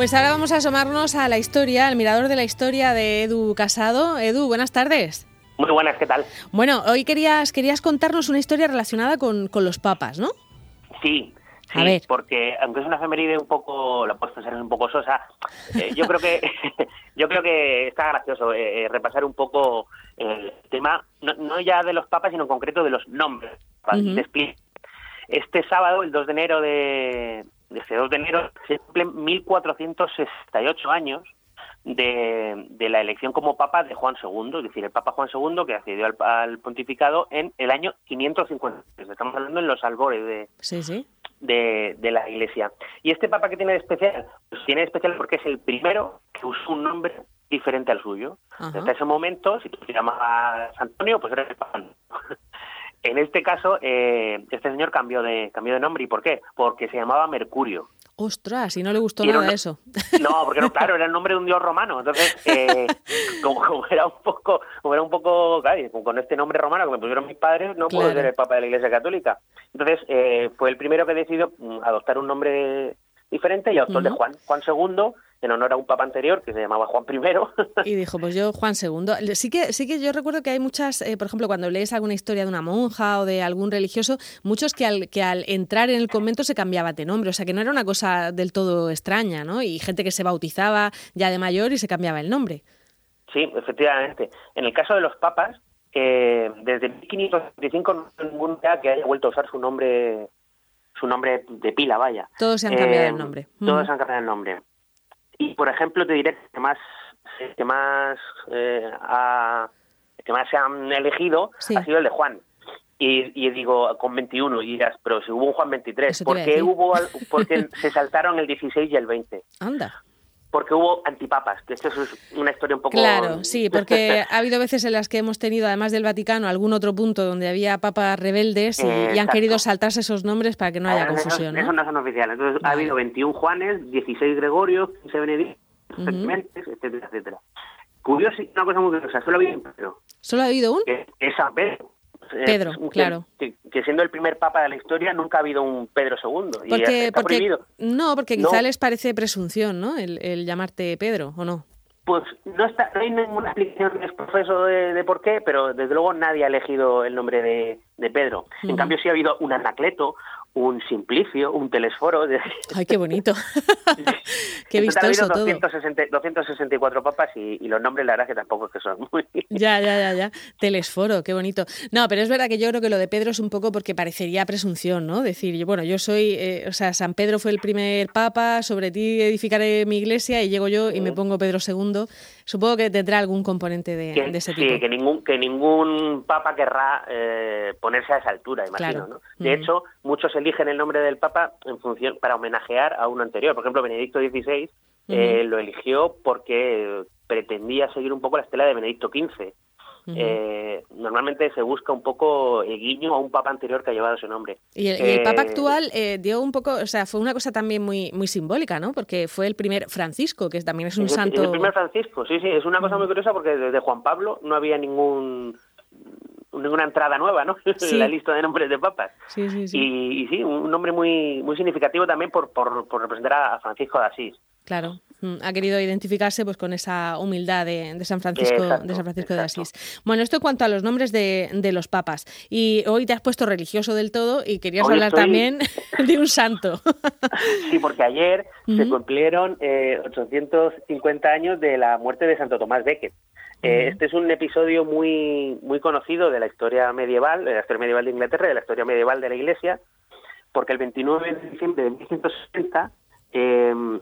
Pues ahora vamos a asomarnos a la historia, al mirador de la historia de Edu Casado. Edu, buenas tardes. Muy buenas, ¿qué tal? Bueno, hoy querías, querías contarnos una historia relacionada con, con los papas, ¿no? Sí, Sí, porque aunque es una efeméride un poco, la puedes pensar un poco sosa, eh, yo creo que yo creo que está gracioso eh, eh, repasar un poco el tema, no, ya de los papas, sino en concreto de los nombres. Este sábado, el 2 de enero de, este 2 de enero, se cumplen 1468 años de, de, la elección como papa de Juan II, es decir, el papa Juan II que accedió al, pontificado en el año 550. Estamos hablando en los albores de, sí, sí de, de, la Iglesia. ¿Y este Papa que tiene de especial? Pues tiene de especial porque es el primero que usó un nombre diferente al suyo. Hasta ese momento, si tú te llamabas Antonio, pues eres el Papa. En este caso, eh, este señor cambió de, cambió de nombre. ¿Y por qué? Porque se llamaba Mercurio. Ostras, y no le gustó nada eso. No, porque no, claro, era el nombre de un dios romano. Entonces, eh, como, era un poco, como era un poco, claro, con este nombre romano que me pusieron mis padres, no puedo ser el Papa de la Iglesia Católica. Entonces, eh, fue el primero que decidió mm, adoptar un nombre diferente y adoptó el de Juan. Juan II en honor a un papa anterior que se llamaba Juan I. Y dijo, pues yo Juan II. Sí que, sí que yo recuerdo que hay muchas, eh, por ejemplo, cuando lees alguna historia de una monja o de algún religioso, muchos que al, que al entrar en el convento se cambiaba de nombre, o sea que no era una cosa del todo extraña, ¿no? Y gente que se bautizaba ya de mayor y se cambiaba el nombre. Sí, efectivamente. En el caso de los papas, eh, desde 1525 no hay ningún día que haya vuelto a usar su nombre su nombre de pila, vaya. Todos se han cambiado el eh, nombre. Todos se han cambiado el nombre. Y por ejemplo te diré que más que más eh, que más se han elegido ha sido el de Juan. Y, y, digo con 21 y dirás, pero si hubo un Juan 23, ¿por qué hubo porque se saltaron el 16 y el 20? Anda porque hubo antipapas, que esto es una historia un poco... Claro, sí, porque ha habido veces en las que hemos tenido, además del Vaticano, algún otro punto donde había papas rebeldes y, han querido saltarse esos nombres para que no haya confusión. Esos ¿no? son oficiales. Entonces ha habido 21 Juanes, 16 Gregorios, 15 Benedictos, etcétera, etcétera. Curioso, una cosa muy curiosa, solo ha habido un Pedro. ¿Solo ha habido un? Que es San Pedro. Eh, Pedro, claro. Que, siendo el primer papa de la historia nunca ha habido un Pedro II. Porque, porque no, porque quizá les parece presunción, ¿no? El, llamarte Pedro, ¿o no? Pues no, está, no hay ninguna explicación exprofeso de, de por qué, pero desde luego nadie ha elegido el nombre de, Pedro. En cambio sí ha habido un Anacleto, un Simplicio, un Telesforo. ¡Ay, qué bonito! qué vistoso todo. 264 papas y, los nombres la verdad que tampoco es que son muy... ya, ya, ya, ya. Telesforo, qué bonito. No, pero es verdad que yo creo que lo de Pedro es un poco porque parecería presunción, ¿no? Decir, bueno, yo soy, eh, o sea, San Pedro fue el primer papa, sobre ti edificaré mi iglesia y llego yo y me pongo Pedro II. Supongo que tendrá algún componente de, ese tipo. Sí, que ningún, que ningún papa querrá eh, ponerse a esa altura, imagino, ¿no? De mm. hecho, muchos eligen el nombre del Papa en función para homenajear a uno anterior. Por ejemplo, Benedicto XVI eh, lo eligió porque pretendía seguir un poco la estela de Benedicto XV. Eh, normalmente se busca un poco el guiño a un papa anterior que ha llevado ese nombre. Y el, papa eh, actual dio un poco, o sea, fue una cosa también muy muy simbólica, ¿no? Porque fue el primer Francisco, que también es un santo. El primer Francisco, sí, sí, es una cosa muy curiosa porque desde Juan Pablo no había ningún ninguna entrada nueva, ¿no? en la lista de nombres de papas. Sí, sí, sí. Y, sí, un nombre muy muy significativo también por, por, representar a Francisco de Asís. Claro, ha querido identificarse pues con esa humildad de, San Francisco de San Francisco de Asís. Bueno, esto en cuanto a los nombres de, de, los papas. Y hoy te has puesto religioso del todo y querías hablar también de un santo. sí, porque ayer se cumplieron eh, 850 años de la muerte de Santo Tomás Becket. Eh, este es un episodio muy, muy conocido de la historia medieval, de la historia medieval de Inglaterra, de la historia medieval de la Iglesia, porque el 29 de diciembre de 1160 eh,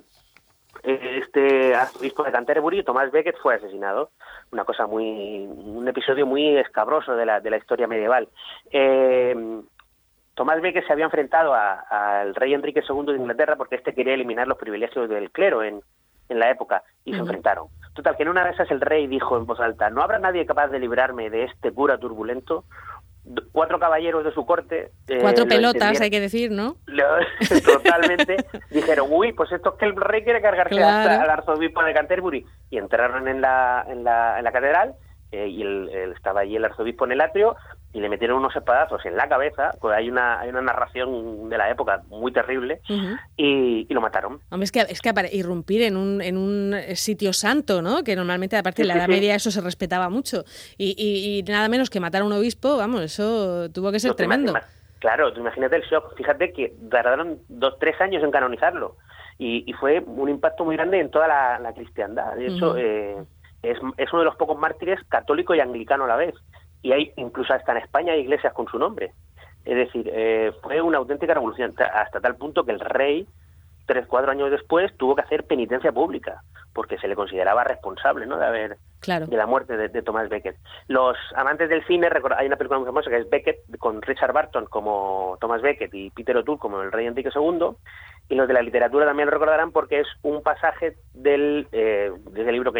este arzobispo de Canterbury, Tomás Becket, fue asesinado. Una cosa muy, un episodio muy escabroso de la, de la historia medieval. Eh, Tomás Becket se había enfrentado al rey Enrique II de Inglaterra porque este quería eliminar los privilegios del clero en, en la época y se enfrentaron. Total, que en una de esas el rey dijo en voz alta, no habrá nadie capaz de librarme de este cura turbulento. Cuatro caballeros de su corte... Eh, Cuatro pelotas, hay que decir, ¿no? Totalmente. dijeron, uy, pues esto es que el rey quiere cargarse al arzobispo de Canterbury. Y entraron en la, en la, en la catedral eh, y el, estaba allí el arzobispo en el atrio y le metieron unos espadazos en la cabeza, pues hay una, hay una narración de la época muy terrible, y, lo mataron. Hombre, es que, es que irrumpir en un, en un sitio santo, ¿no? Que normalmente, aparte de la Edad Media, eso se respetaba mucho. Y, y, nada menos que matar a un obispo, vamos, eso tuvo que ser tremendo. Claro, tú imagínate el shock. Fíjate que tardaron dos, tres años en canonizarlo. Y, fue un impacto muy grande en toda la, cristiandad. De hecho, eh, es, es uno de los pocos mártires católico y anglicano a la vez y hay incluso hasta en España hay iglesias con su nombre. Es decir, eh, fue una auténtica revolución hasta tal punto que el rey, tres, cuatro años después, tuvo que hacer penitencia pública porque se le consideraba responsable ¿no? de haber de la muerte de, de, Thomas Becket. Los amantes del cine, hay una película muy famosa que es Becket con Richard Barton como Thomas Becket y Peter O'Toole como el rey Enrique II y los de la literatura también lo recordarán porque es un pasaje del, eh,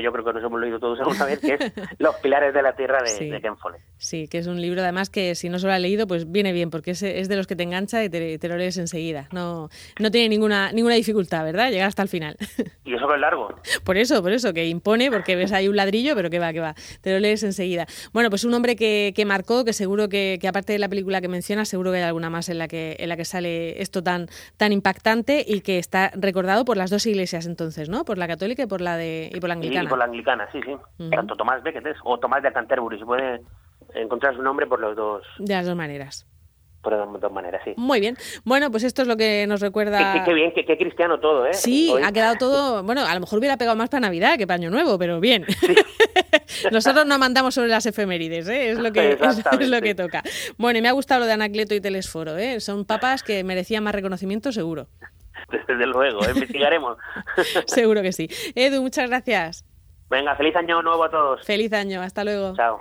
yo creo que nos hemos leído todos alguna vez, que es Los pilares de la tierra de, Ken Follett. Sí, que es un libro además que si no se lo ha leído, pues viene bien, porque es, es de los que te engancha y te, lo lees enseguida. No, no tiene ninguna, ninguna dificultad, ¿verdad? Llegar hasta el final. Y eso que es largo. Por eso, por eso, que impone, porque ves ahí un ladrillo, pero que va, que va, te lo lees enseguida. Bueno, pues un hombre que, que marcó, que seguro que, que, aparte de la película que mencionas, seguro que hay alguna más en la que, en la que sale esto tan, tan impactante y que está recordado por las dos iglesias entonces, ¿no? Por la católica y por la de y por la anglicana. Y por la anglicana, sí, sí. Tanto Tomás Becket es, o Tomás de Canterbury, se puede encontrar su nombre por los dos. De las dos maneras por las dos maneras, sí. Muy bien. Bueno, pues esto es lo que nos recuerda. Qué, bien, qué, cristiano todo, ¿eh? Sí, ha quedado todo. Bueno, a lo mejor hubiera pegado más para Navidad que para Año Nuevo, pero bien. Nosotros no mandamos sobre las efemérides, ¿eh? es, lo que, es, lo que toca. Bueno, y me ha gustado lo de Anacleto y Telesforo, ¿eh? son papas que merecían más reconocimiento, seguro. Desde luego, ¿eh? investigaremos. seguro que sí. Edu, muchas gracias. Venga, feliz año nuevo a todos. Feliz año, hasta luego. Chao.